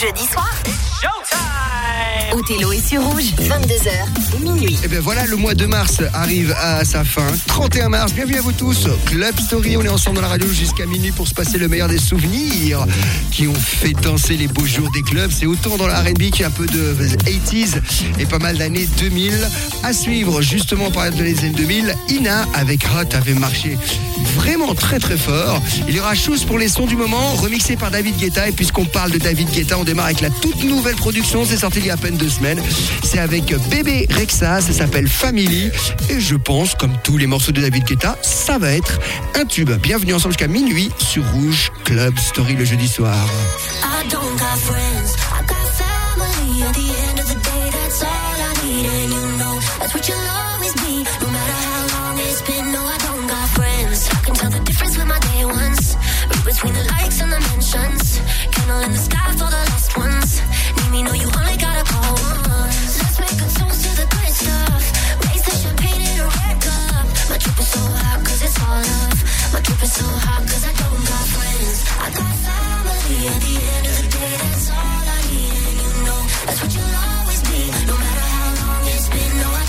Jeudi soir. Othello est sur rouge, 22h, minuit. Et bien voilà, le mois de mars arrive à sa fin. 31 mars, bienvenue à vous tous. Club Story, on est ensemble dans la radio jusqu'à minuit pour se passer le meilleur des souvenirs qui ont fait danser les beaux jours des clubs. C'est autant dans la R&B qu'il y a un peu de 80s et pas mal d'années 2000. À suivre, justement, par exemple, les années 2000, Ina avec Hot avait marché vraiment très très fort. Il y aura Chose pour les sons du moment, remixé par David Guetta. Et puisqu'on parle de David Guetta, on démarre avec la toute nouvelle production. C'est sorti il y a à peine deux semaines. C'est avec Bébé Rexa, ça s'appelle Family. Et je pense, comme tous les morceaux de David Guetta, ça va être un tube. Bienvenue ensemble jusqu'à minuit sur Rouge Club Story le jeudi soir. That's what you'll always be. No matter how long it's been, no, I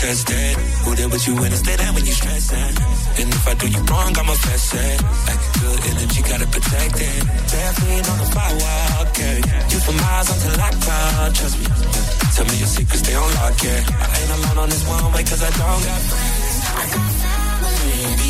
tested. Who there with you when it's and when you're stressing. And if I do you wrong, I'ma fess it. Like good energy, gotta protect it. Definitely on the firewall, okay. You for miles until I call, trust me. Tell me your secrets, stay on lock, yeah. I ain't alone on this one way, cause I don't got friends. I got family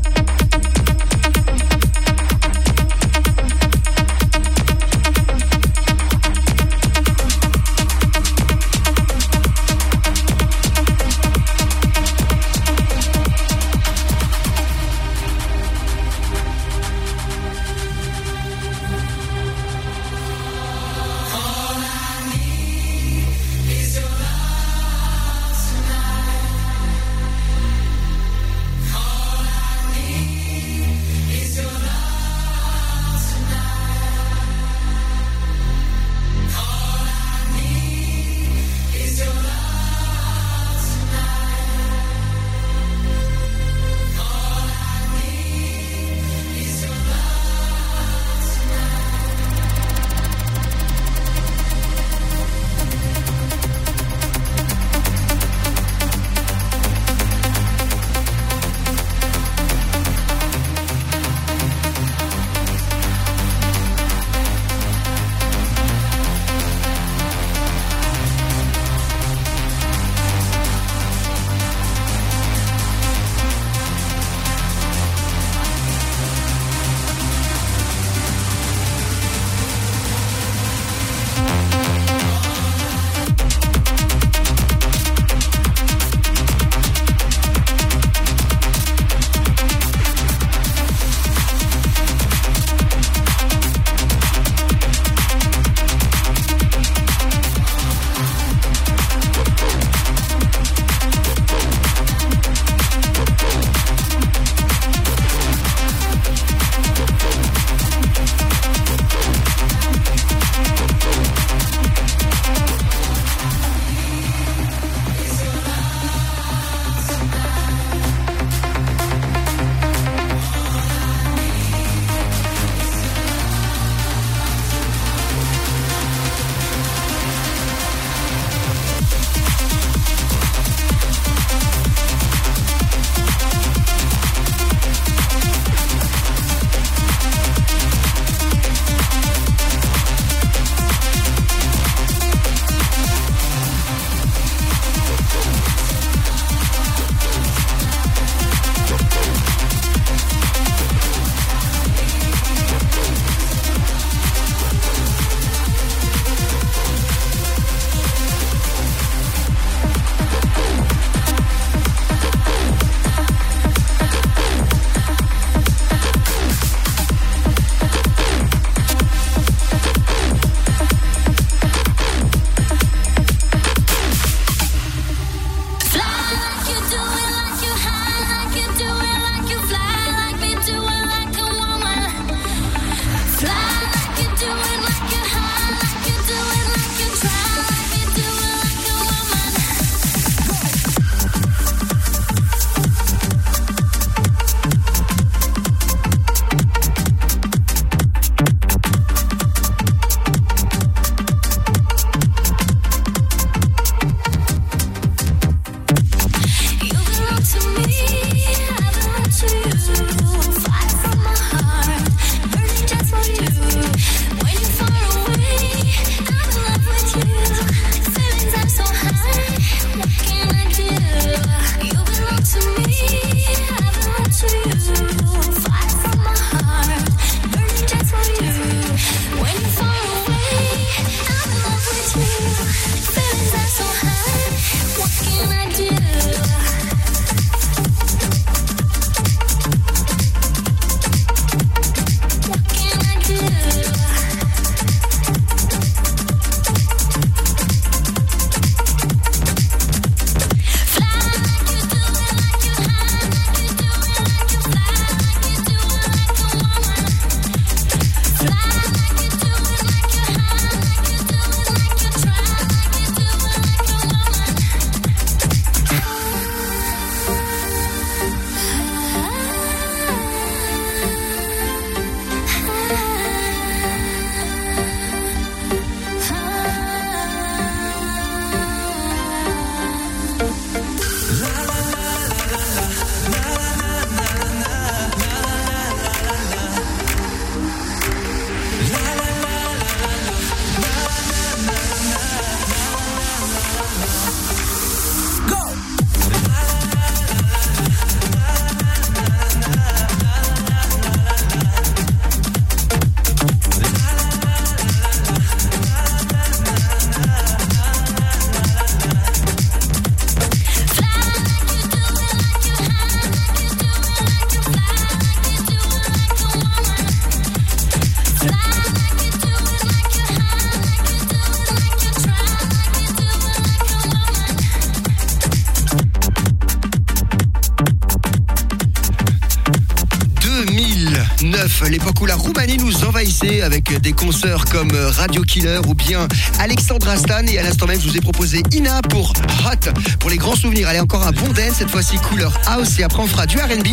Concerts comme Radio Killer ou bien Alexandra Stan. Et à l'instant même, je vous ai proposé Ina pour Hot. Pour les grands souvenirs, allez encore un bon dance, cette fois-ci couleur house. Et après, on fera du RB.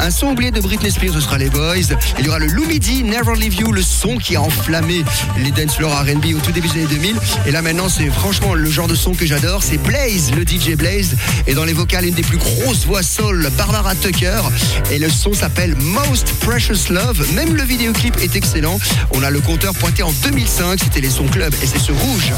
Un son oublié de Britney Spears, ce sera les Boys. Il y aura le Lumidi, Never Leave You, le son qui a enflammé les dance floors RB au tout début des années 2000. Et là maintenant, c'est franchement le genre de son que j'adore. C'est Blaze, le DJ Blaze. Et dans les vocales, une des plus grosses voix soul, Barbara Tucker. Et le son s'appelle Most Precious Love. Même le vidéoclip est excellent. On a le compteur pointé en 2005. C'était les sons club et c'est ce rouge.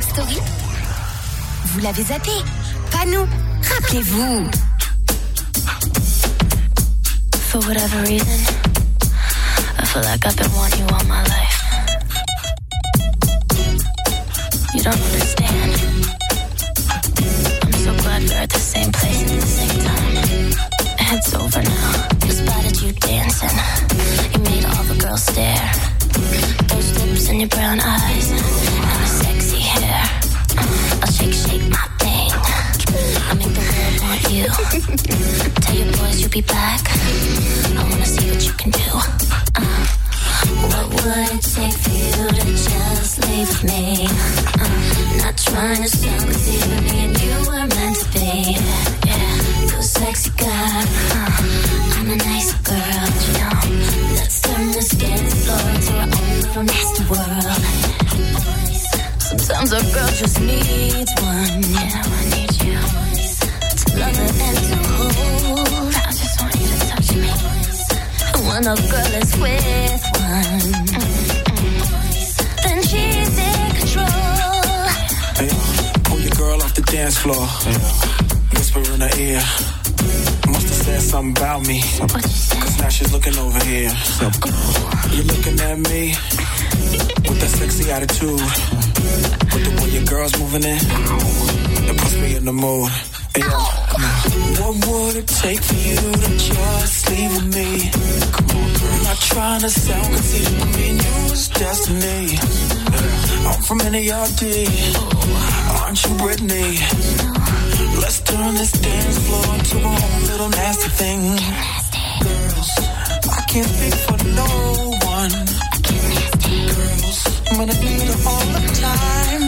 Club Story. Vous l'avez zappé Pas nous. Rappelez-vous. For whatever reason, I feel like I've been wanting you all my life. You don't understand. I'm so glad we're at the same place at the same time. It's over now. I spotted you dancing. You made all the girls stare. Those lips and your brown eyes Tell your boys you'll be back. I wanna see what you can do. Uh, what would it take for you to just leave me? Uh, not trying to sell, cause even me and you were meant to be. Yeah, cool, sexy guy. Uh, I'm a nice girl, you know. Let's turn this dance floor into our own little nasty world. Sometimes a girl just needs one. Yeah. A girl is with one, then she's in control. Hey, pull your girl off the dance floor. Whisper in her ear. Must have said something about me. What you say? Cause now she's looking over here. You're looking at me with that sexy attitude. With the way your girl's moving in, it puts me in the mood. Hey, yo, come on. What would it take for you to just leave with me? Come on. I'm not trying to sound conceited, but me and you is destiny. I'm from NARD. Aren't you Britney? Let's turn this dance floor into a whole little nasty thing. Girls, I can't speak for no one. Girls, I'm gonna need her all the time.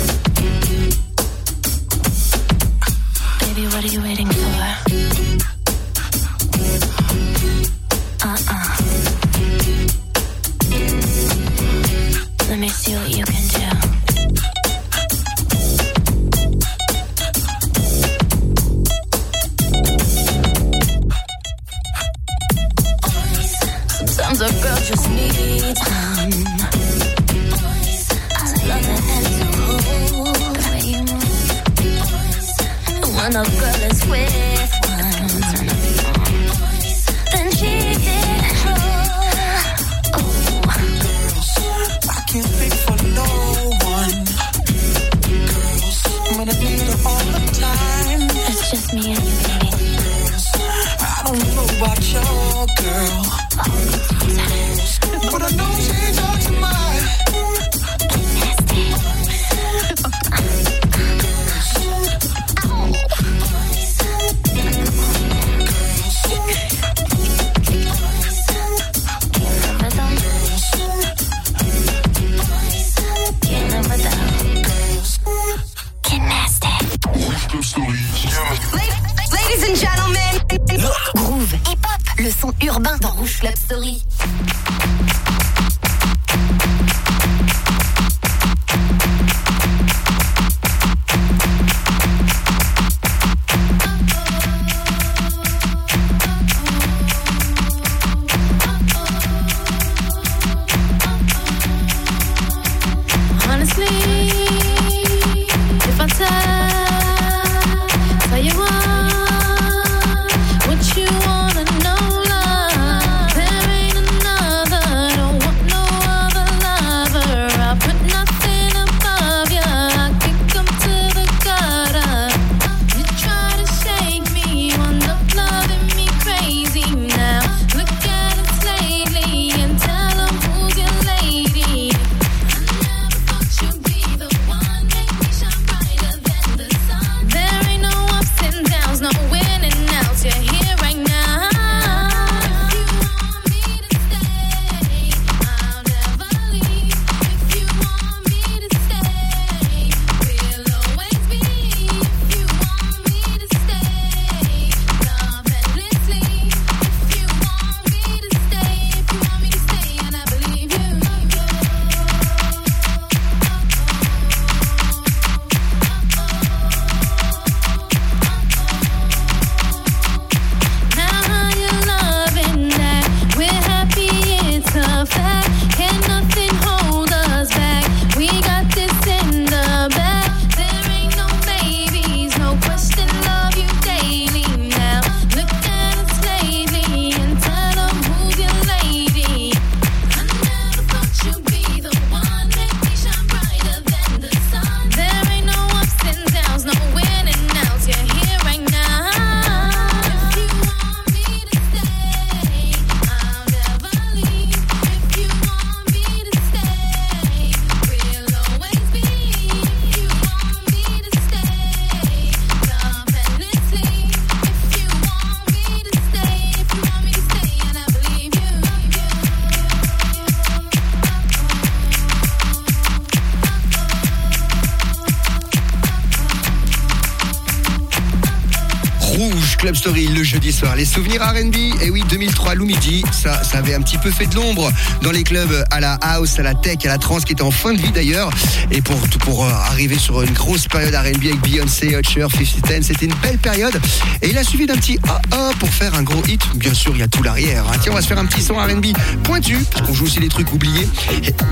Les souvenirs RB, et eh oui, 2003, Lumidi, ça, ça avait un petit peu fait de l'ombre dans les clubs à la house, à la tech, à la trance, qui était en fin de vie d'ailleurs. Et pour, pour euh, arriver sur une grosse période RB avec Beyoncé, Usher, 50 Cent, c'était une belle période. Et il a suivi d'un petit ah pour faire un gros hit. Bien sûr, il y a tout l'arrière. Hein. Tiens, on va se faire un petit son RB pointu, parce qu'on joue aussi les trucs oubliés.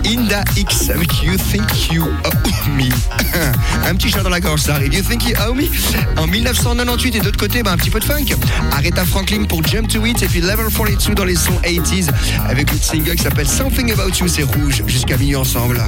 Inda X avec You Think You Owe Me. un petit chat dans la gorge, ça arrive. You Think You Owe Me. En 1998, et d'autre côté, ben, un petit peu de funk. Arrête Franklin pour Jump to It et puis Level 42 dans les sons 80s avec une single qui s'appelle Something About You, c'est rouge jusqu'à minuit ensemble.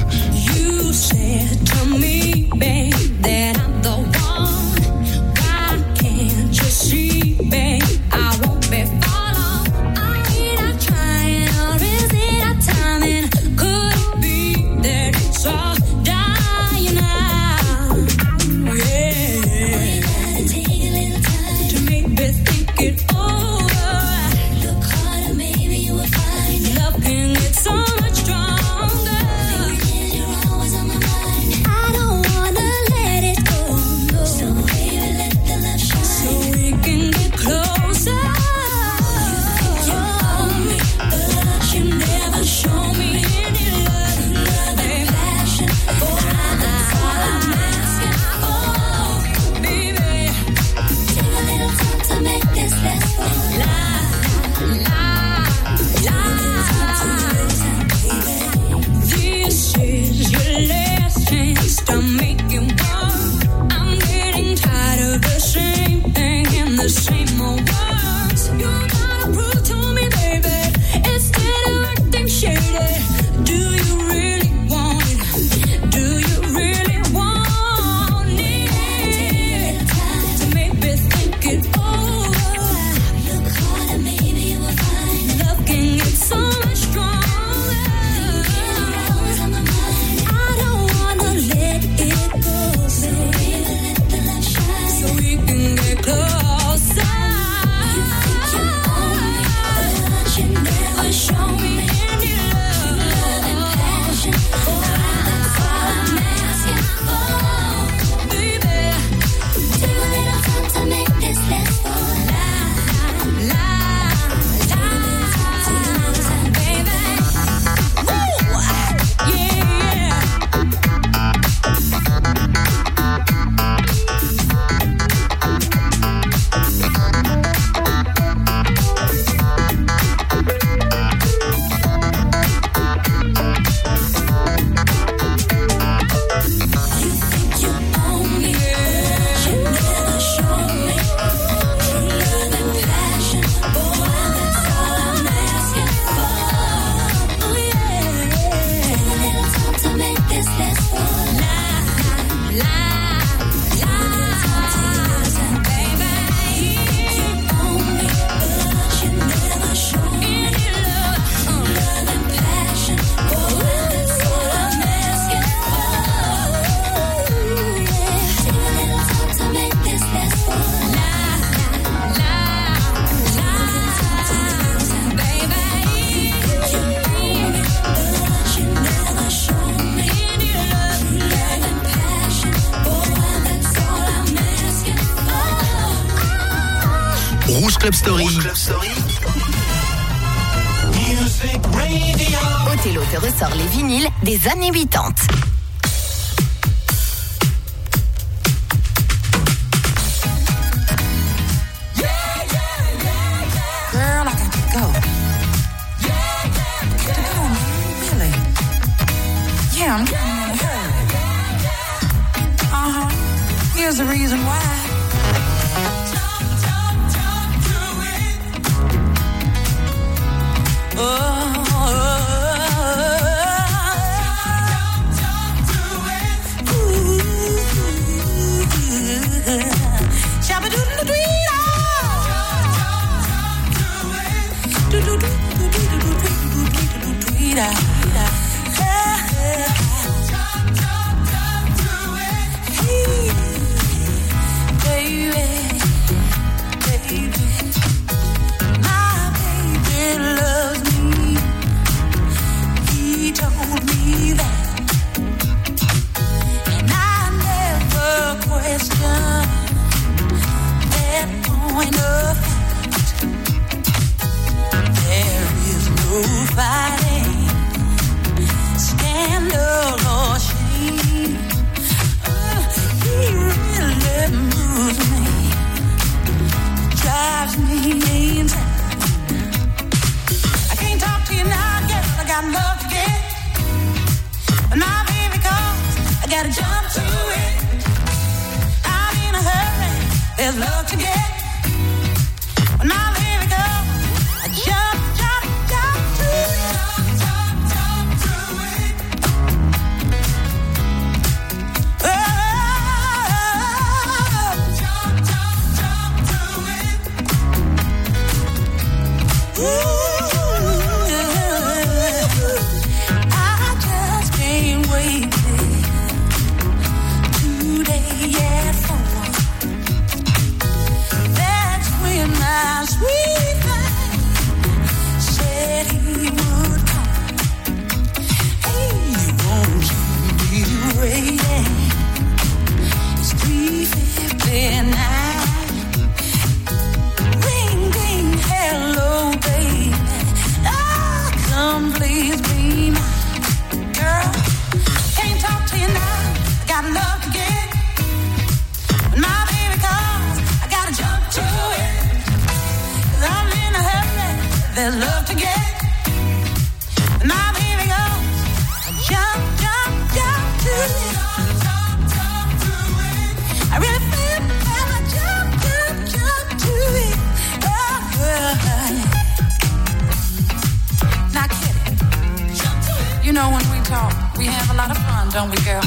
don't we, girl?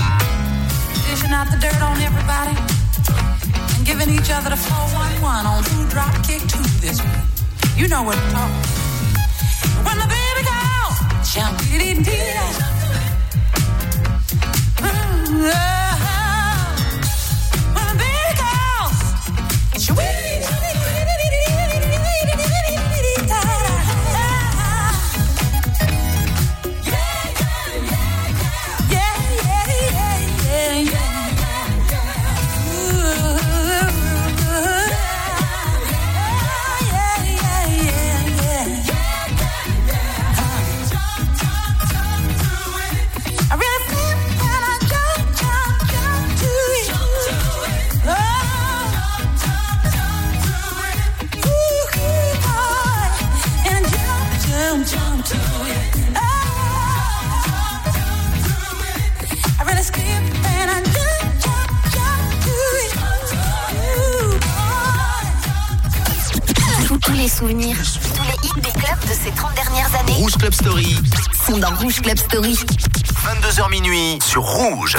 Dishing out the dirt on everybody and giving each other the 411 on who drop kick who this week. You know what I'm talking When the baby calls, jump dee dee. Mm-hmm. When the baby calls, it's your Club Story. Sont dans Rouge Club Story. 22h minuit sur Rouge.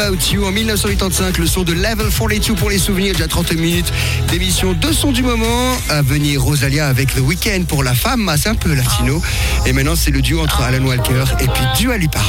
En 1985, le son de Level 42 pour les souvenirs, déjà 30 minutes d'émission de son du moment. À venir Rosalia avec The Weeknd pour la femme, ah, c'est un peu latino. Et maintenant c'est le duo entre Alan Walker et puis Dua Lipa.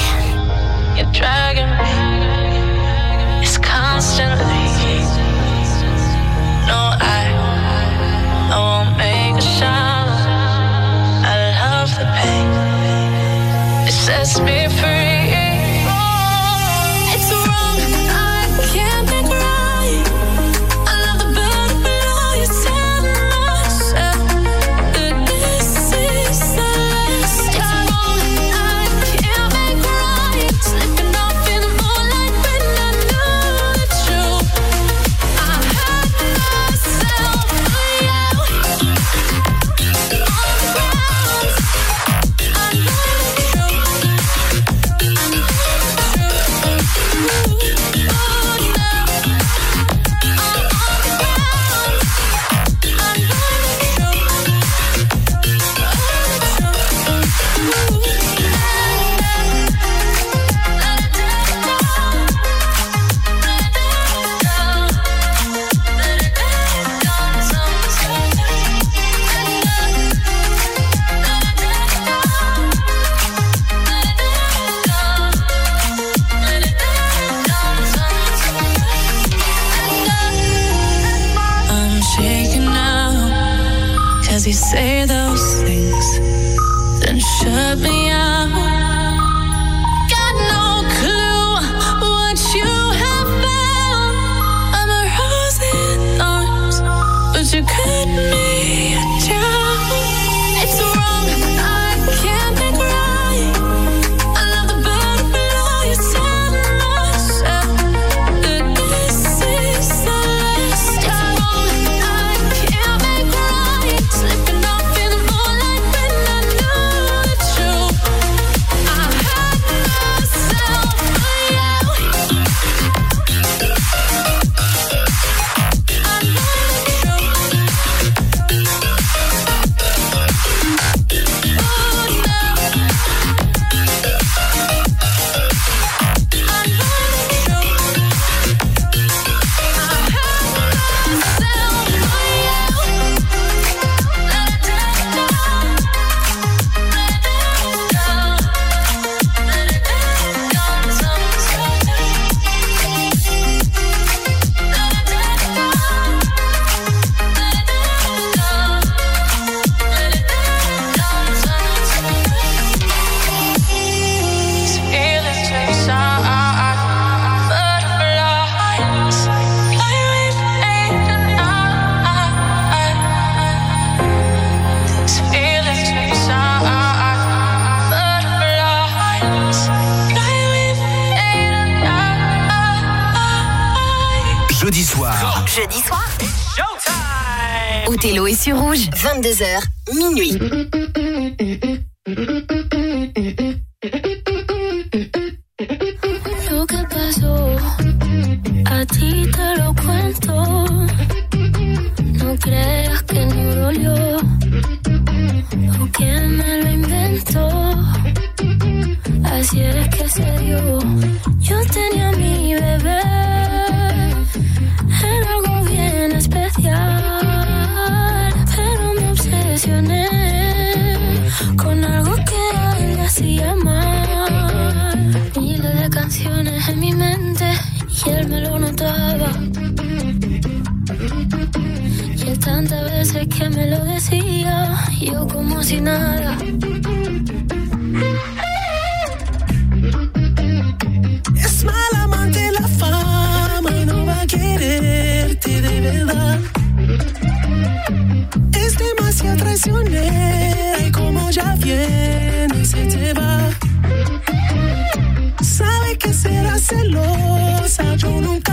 22h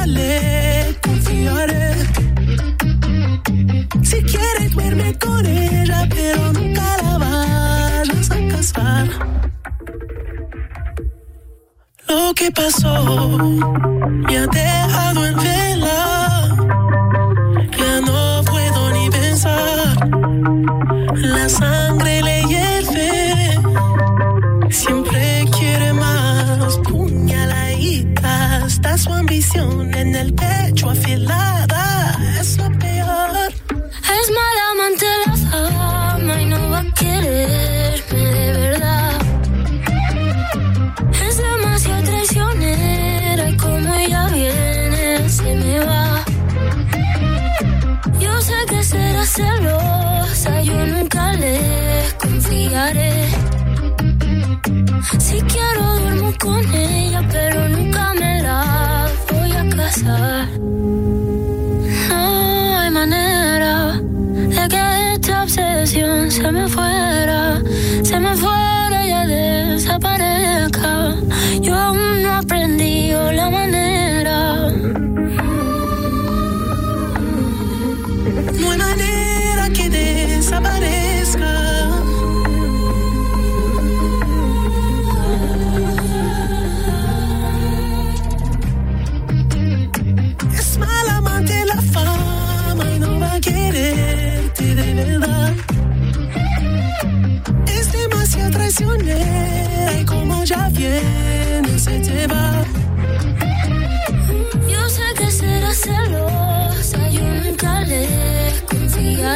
confiarle, confiaré. Si quieres duerme con ella, pero nunca la vayas a casar. Lo que pasó ya deja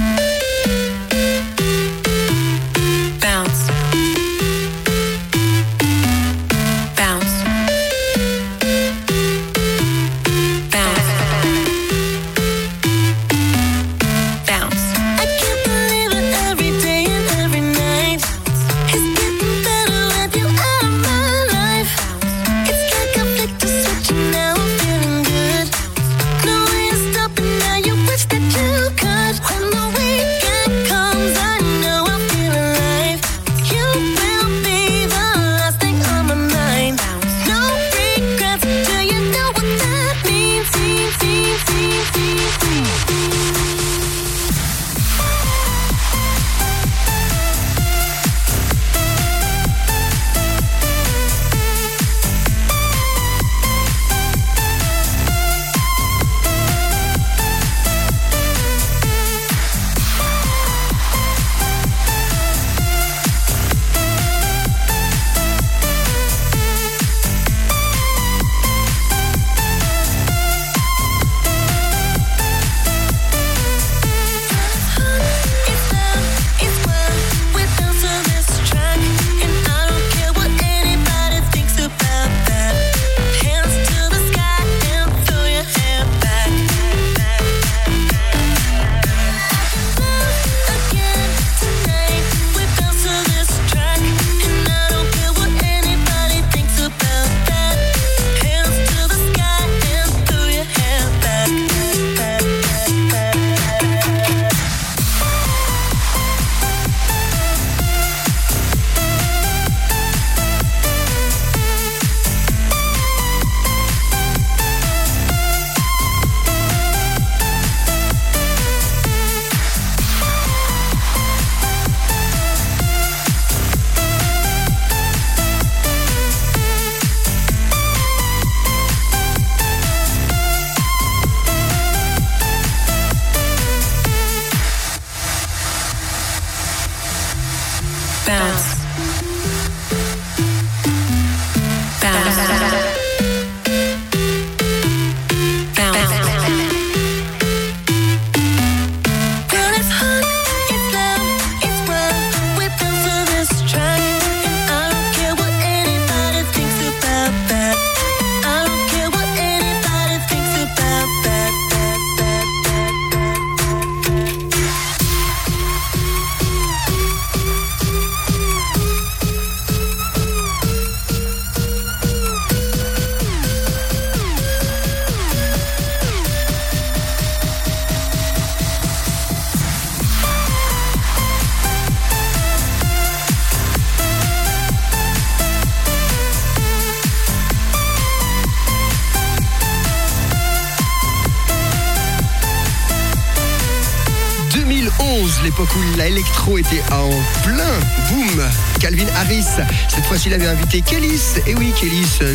mode club. Et oui, qui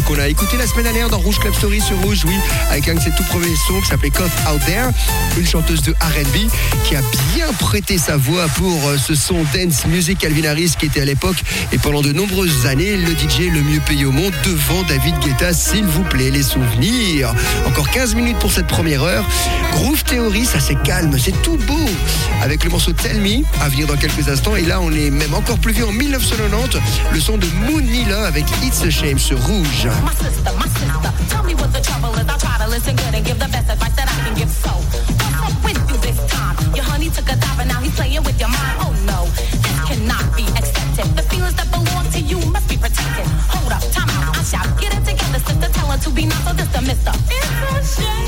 qu'on a écouté la semaine dernière dans Rouge Club Story sur Rouge, oui, avec un de ses tout premiers sons qui s'appelait Cough Out There, une chanteuse de R&B qui a bien prêté sa voix pour euh, ce son dance music Calvin Harris qui était à l'époque et pendant de nombreuses années le DJ le mieux payé au monde devant David Guetta, s'il vous plaît, les souvenirs. Encore 15 minutes pour cette première heure. Groove Theory, ça c'est calme, c'est tout beau. Avec le morceau Tell Me, à venir dans quelques instants. Et là, on est même encore plus vieux en 1990. Le son de Moonila avec It's a Shame sur Rouge. My sister, my sister, tell me what the trouble is. I'll try to listen good and give the best advice that I can give. So, what's up with you this time? Your honey took a dive and now he's playing with your mind. Oh no, this cannot be accepted. The feelings that belong to you must be protected. Hold up, time out, I shout. Get it together, sister. Tell her to be nice, so the mister. It's a shame.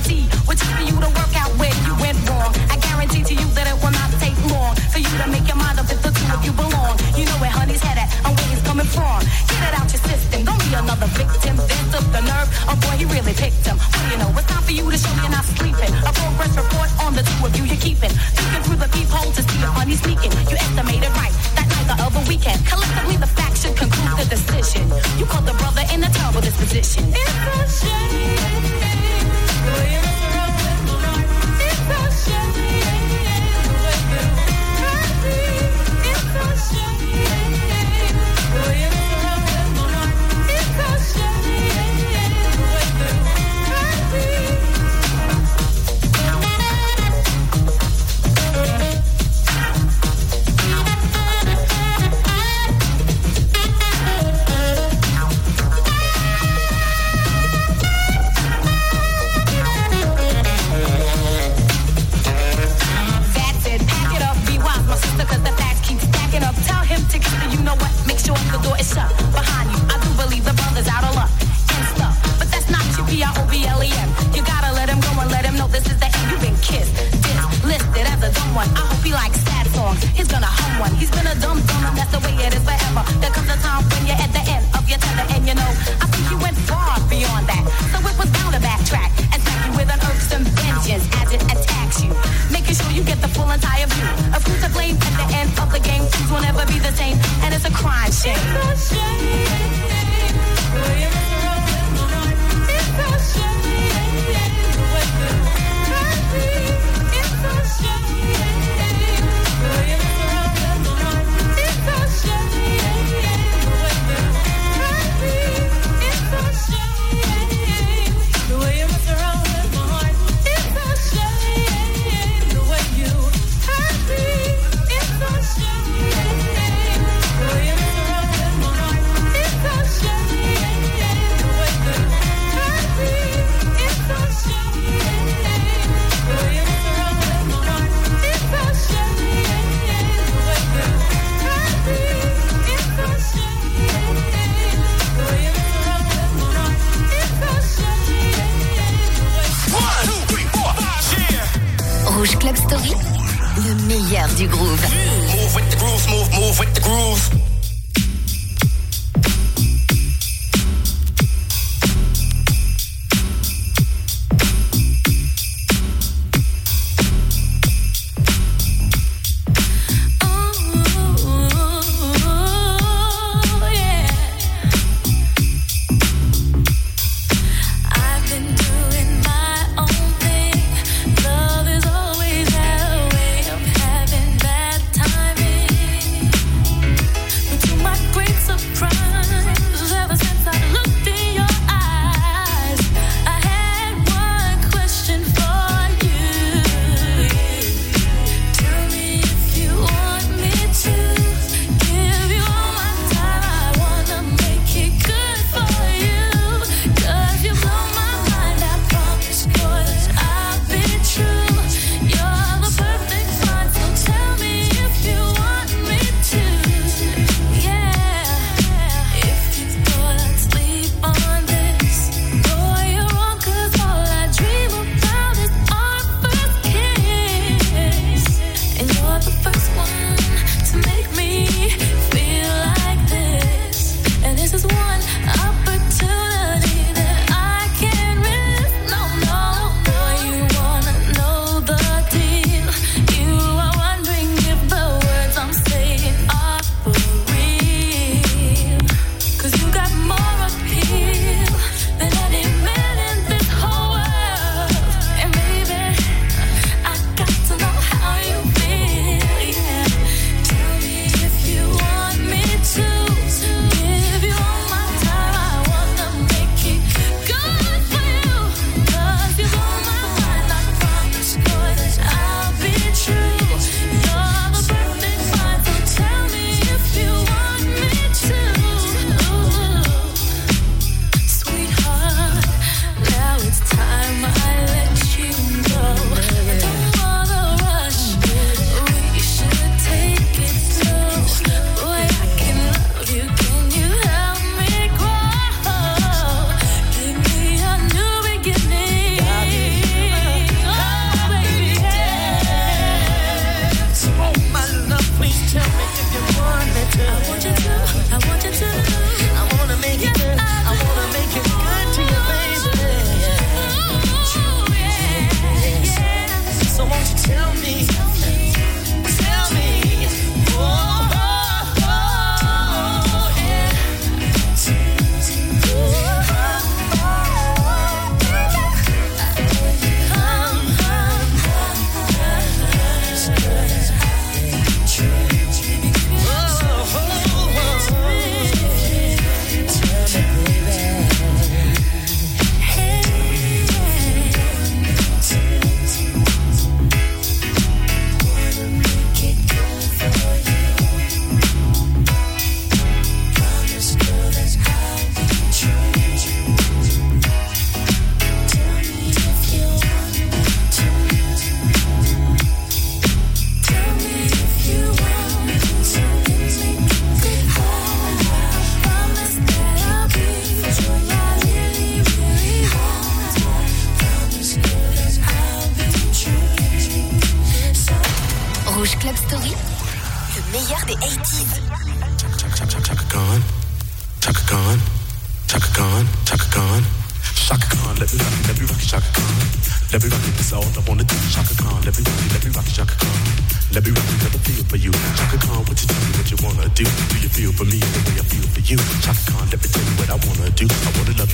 Z, which is for you to work out where you went wrong. I guarantee to you that it will not take long for you to make your mind up if the two of you belong. You know where honey's headed and where he's coming from. Get it out your system, don't be another victim. Then took the nerve, oh boy, he really picked him. What do you know? It's time for you to show you're not sleeping. A progress report on the two of you you're keeping. Peeking through the peephole to see if honey's sneaking. You estimated right, that night the other weekend. Collectively, the facts should conclude the decision. You caught the brother in a terrible disposition. It's a shame. That's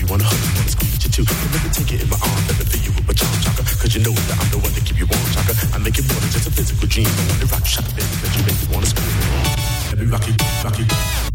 you, wanna hug you, wanna squeeze you too. Let me take it in my arms, let me feel you with my charm, Chaka. Cause you know that I'm the one to keep you warm, Chaka. I make it more than just a physical dream. I wanna rock you, Chaka, baby, cause you make me wanna scream. Let me rock you, rock you.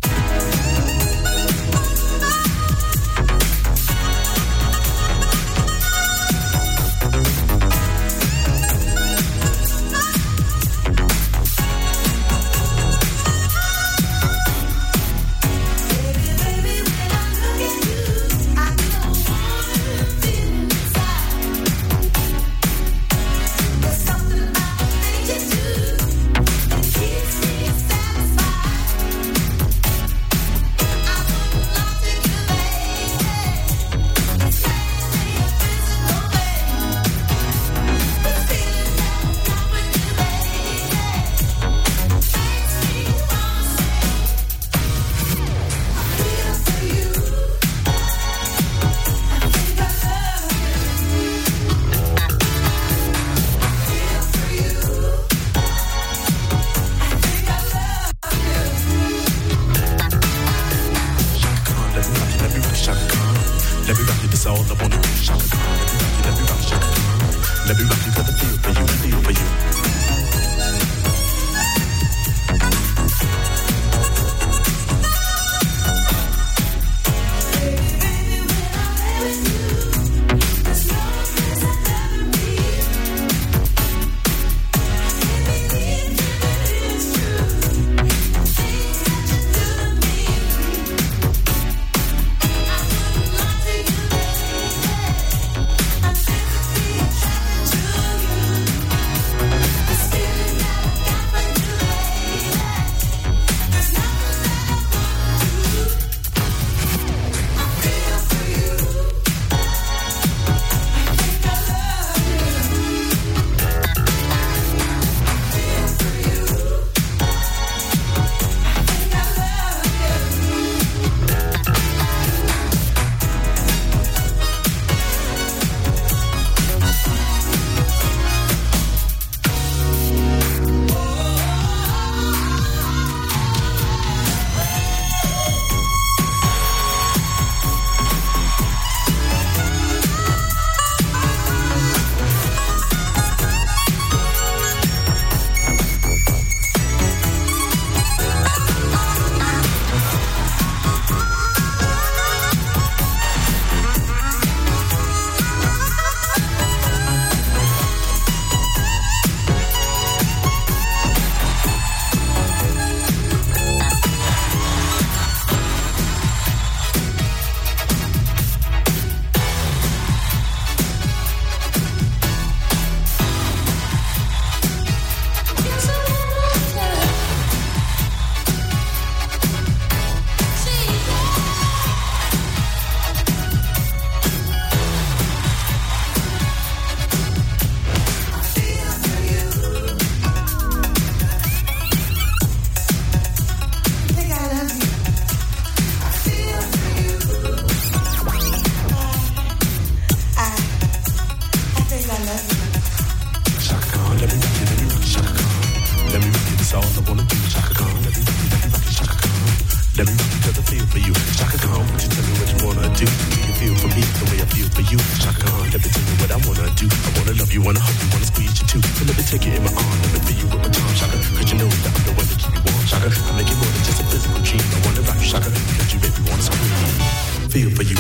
For you? Khan, let me tell you what I wanna do. I wanna love you, wanna hug you, wanna squeeze you too. So let me take it in my arm, let me feel you with my charm, Chaka. Cause you know that I'm the one to keep you warm, Chaka. I make it more than just a physical dream. I wanna rock you, Chaka, cause you me wanna scream. Feel for you.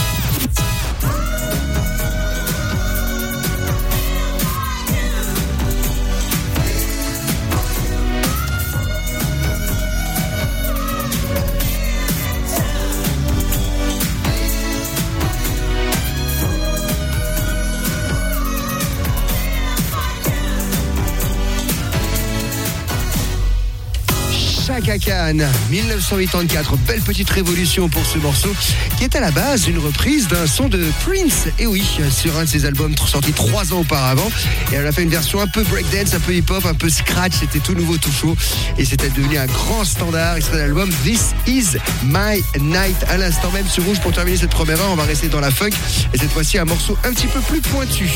Chaka Chaka Khan, 1984. Belle petite révolution pour ce morceau qui est à la base une reprise d'un son de Prince. Et oui, sur un de ses albums sortis trois ans auparavant. Et elle a fait une version un peu breakdance, un peu hip-hop, un peu scratch. C'était tout nouveau, tout chaud. Et c'était devenu un grand standard. Extrait de l'album This Is My Night. À l'instant même sur Rouge pour terminer cette première heure, on va rester dans la funk. Et cette fois-ci, un morceau un petit peu plus pointu.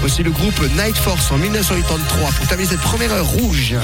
Voici le groupe Night Force en 1983 pour terminer cette première heure rouge.